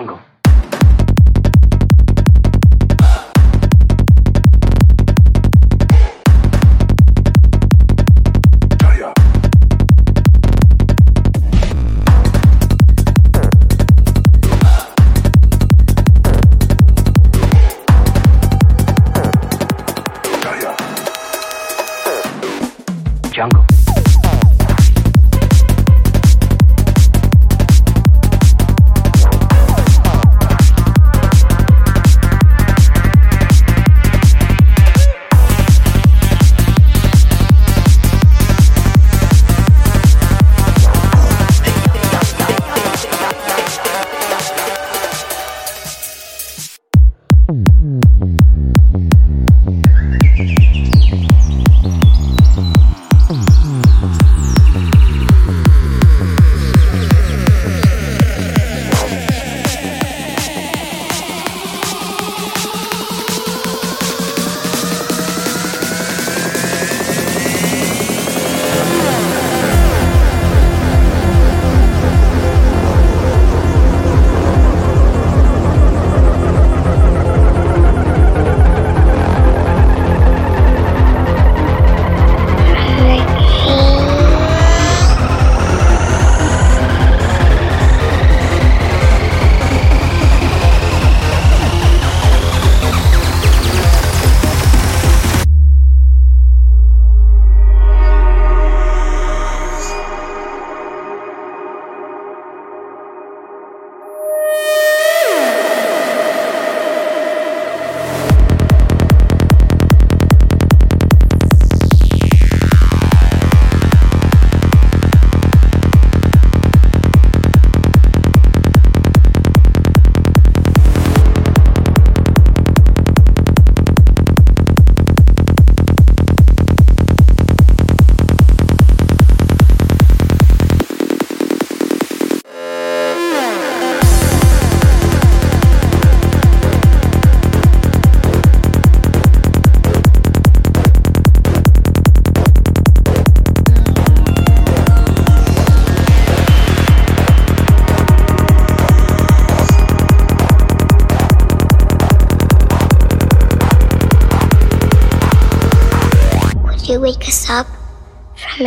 jungle.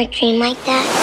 A dream like that?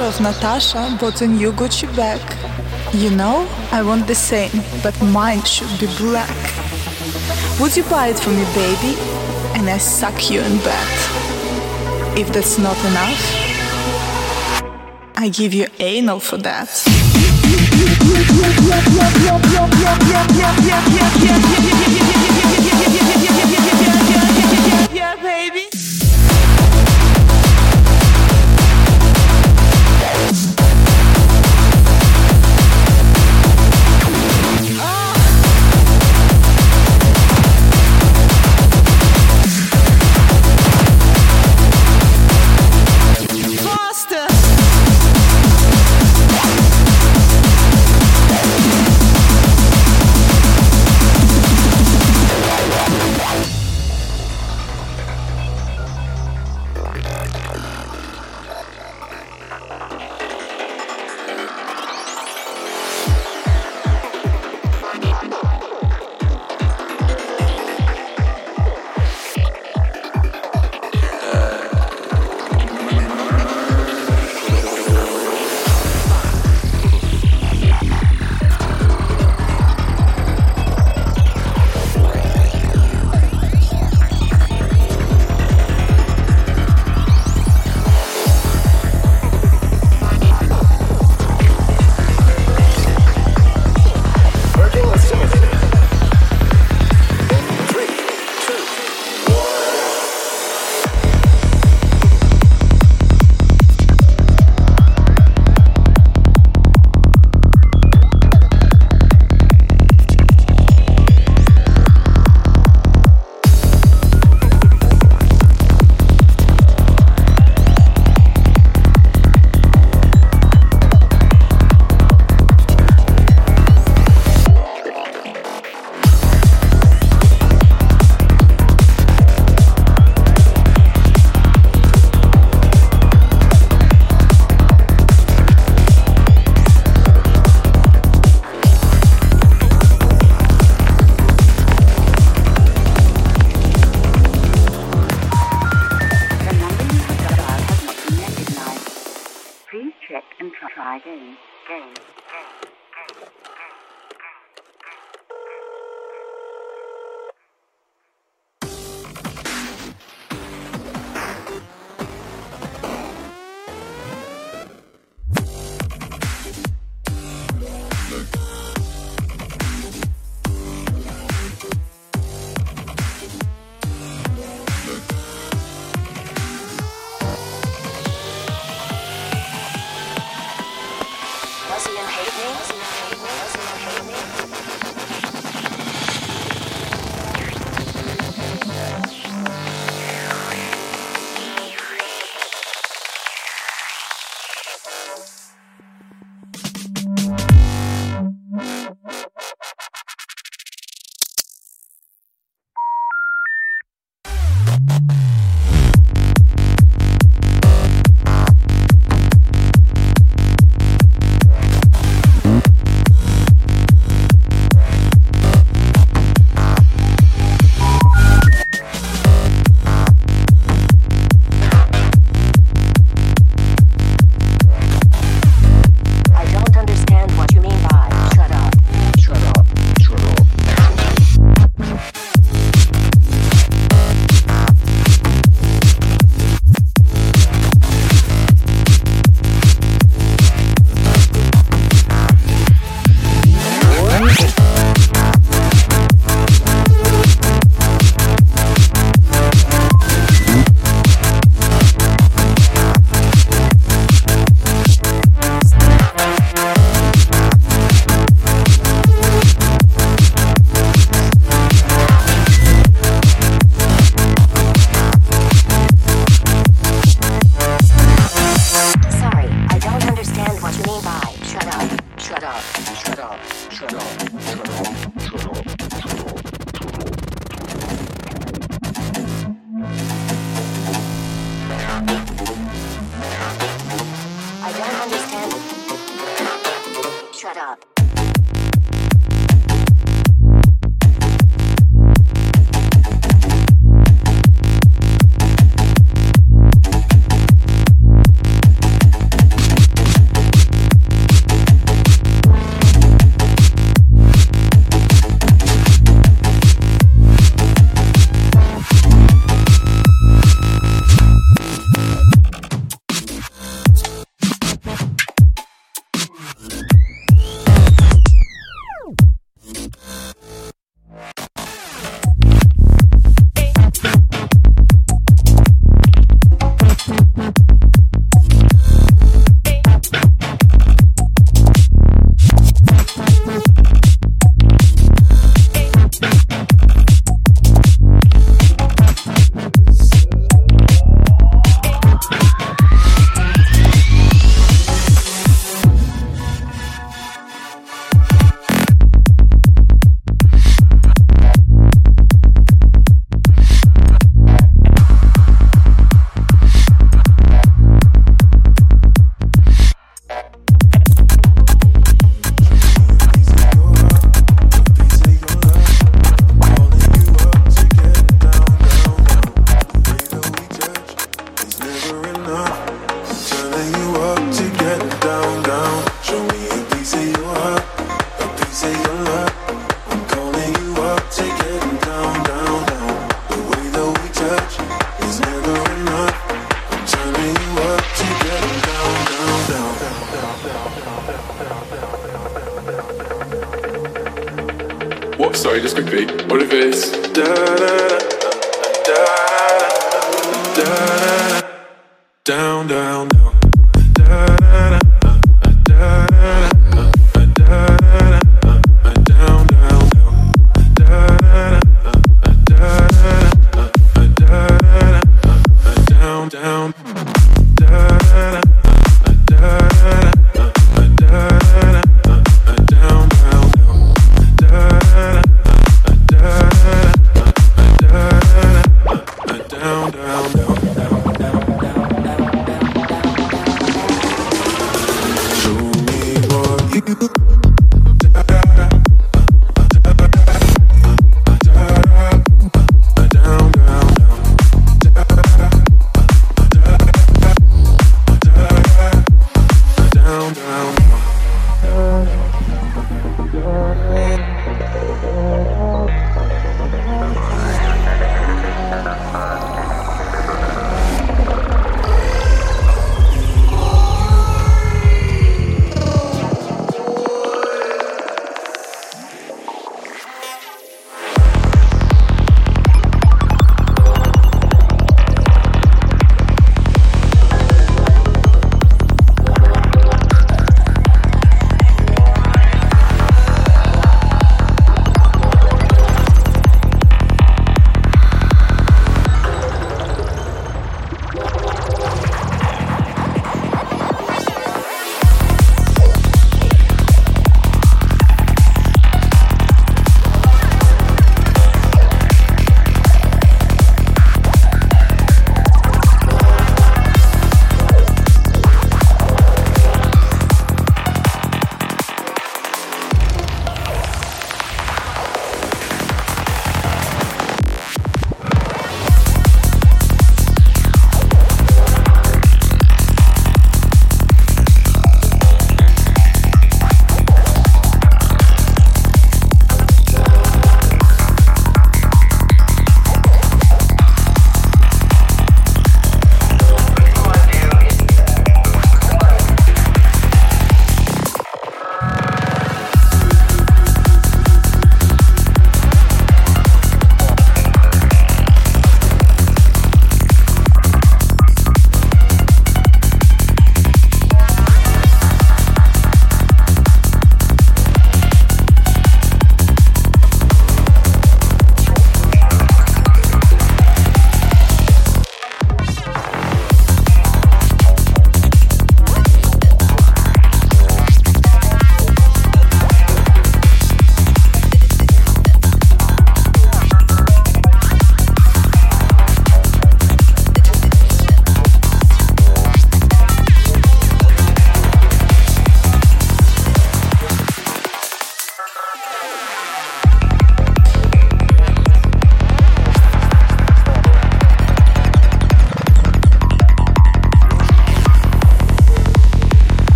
Of Natasha bought a new Gucci bag. You know, I want the same, but mine should be black. Would you buy it for me, baby? And I suck you in bed. If that's not enough, I give you anal for that. Yeah, baby. You.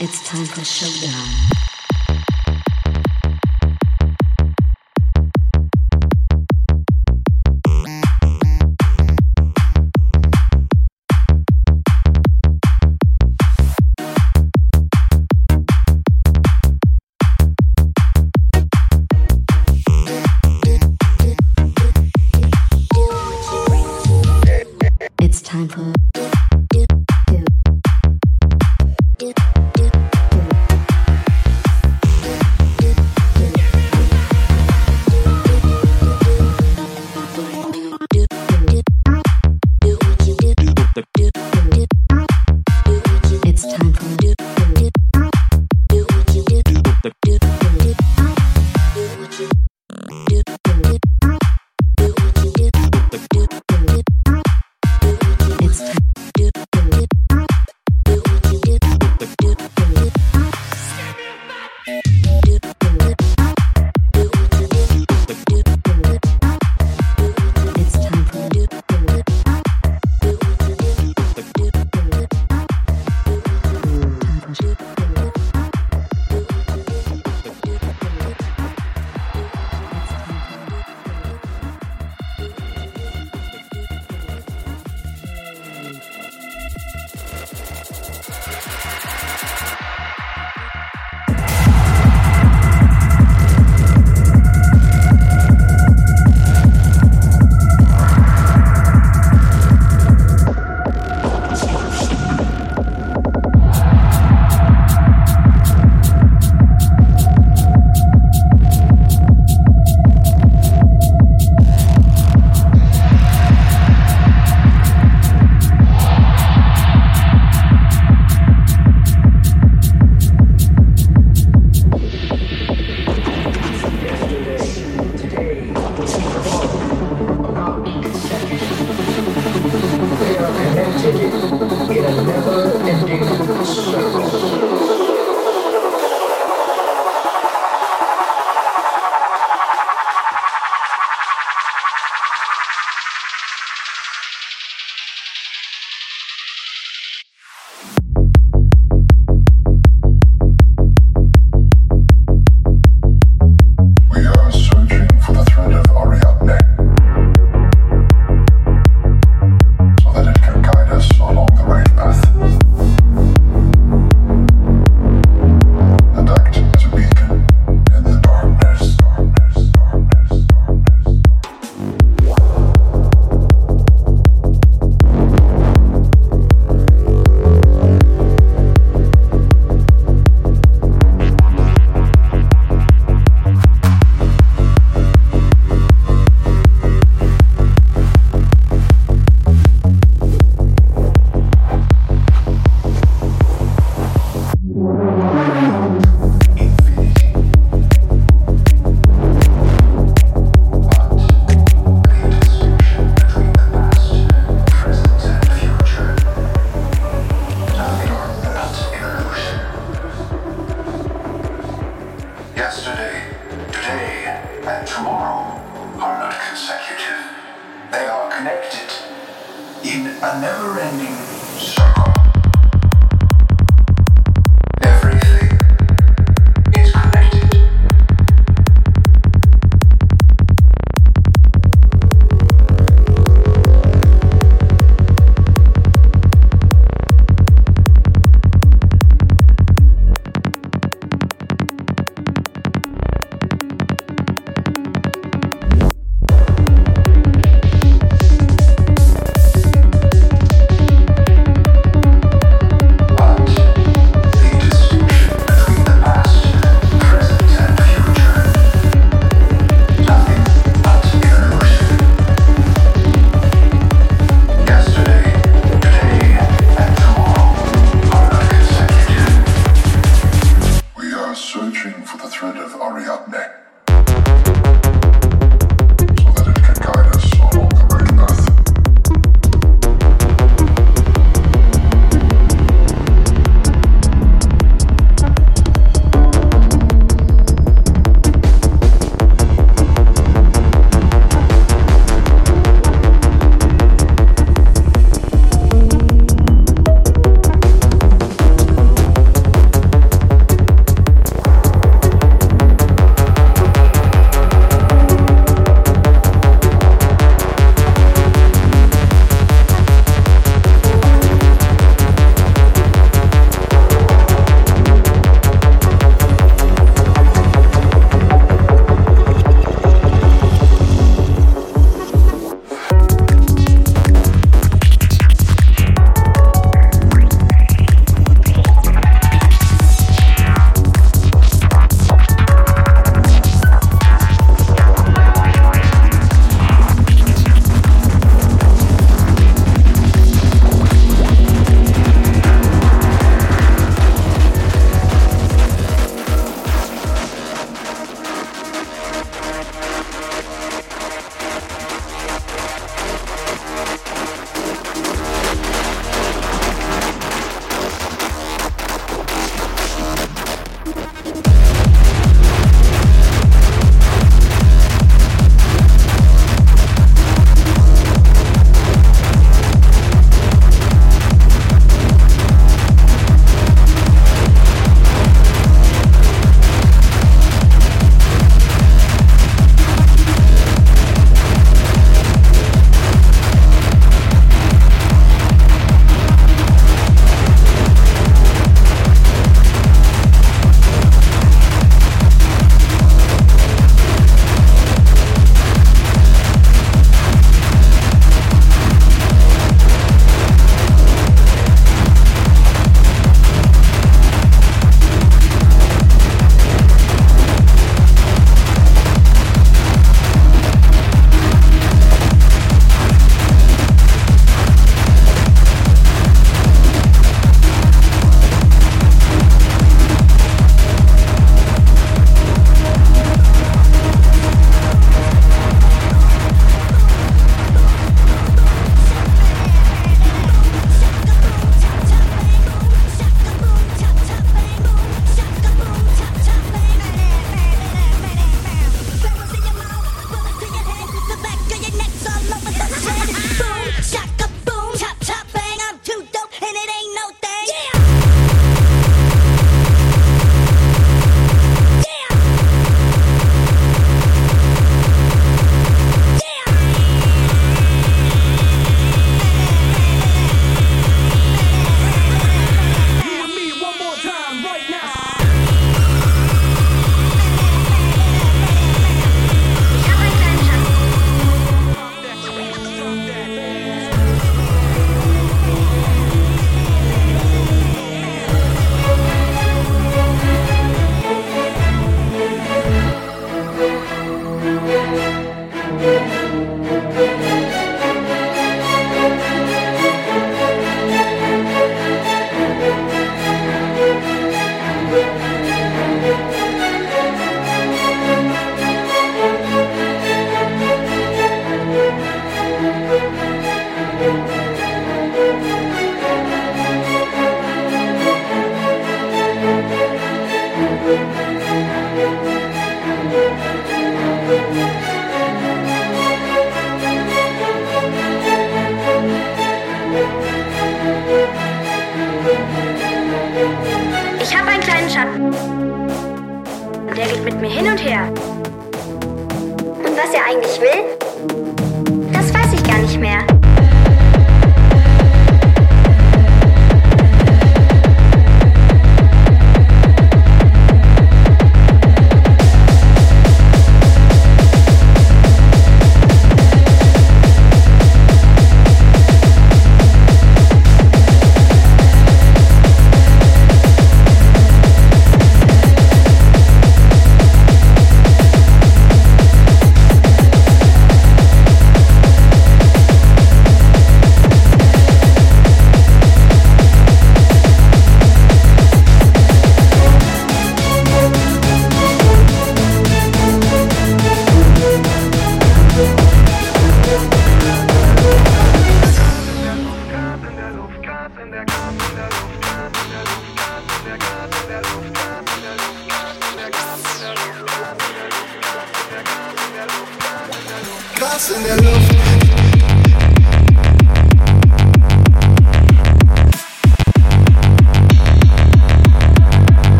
It's time for showdown.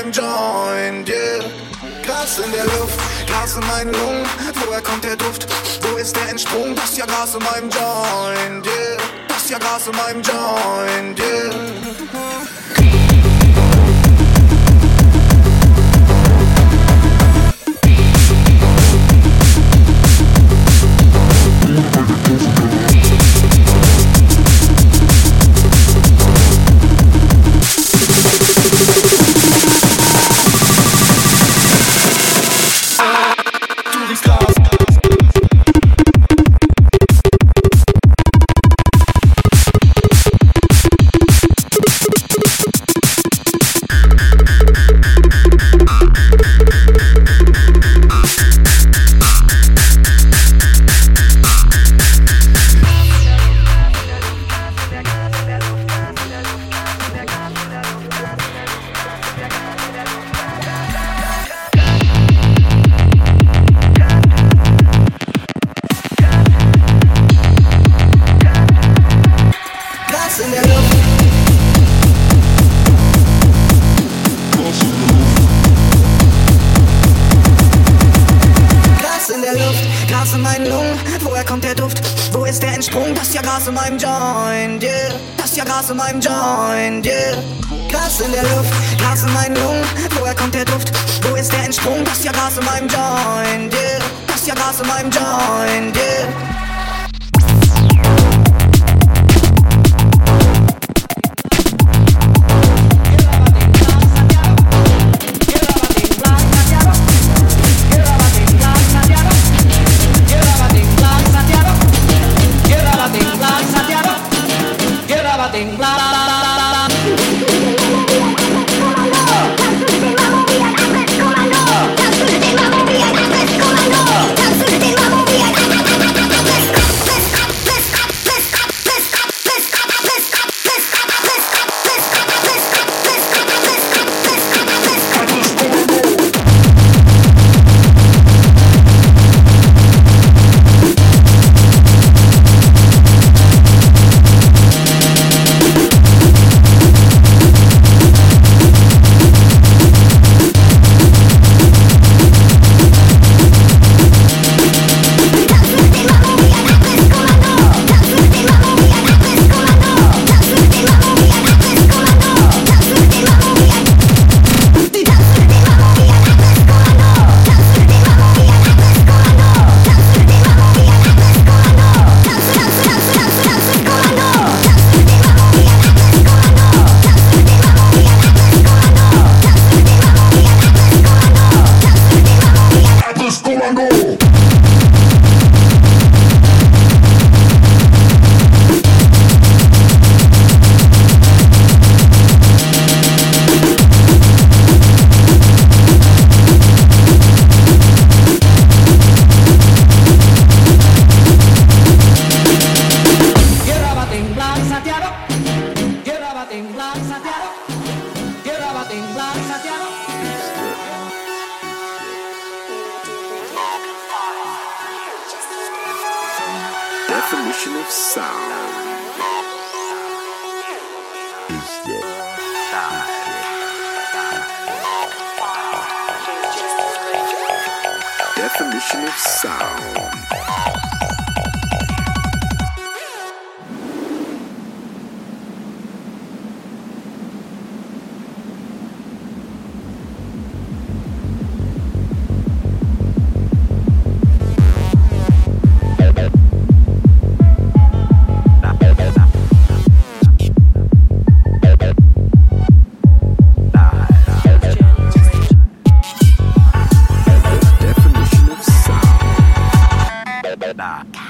Meinem Joint, yeah. Gras in der Luft, Gras in meinen Lungen. Woher kommt der Duft? Wo ist der Entsprung? Das ist ja Gras in meinem Joint, yeah. Das ist ja Gras in meinem Joint, meinem Joint, yeah. Das ist ja Gas in meinem Joint, yeah. Gas in der Luft, Gas in meinen Lungen. Woher kommt der Duft? Wo ist der Entsprung? Das ist ja Gas in meinem Joint, yeah. Das ist ja Gas in meinem Joint, yeah. America.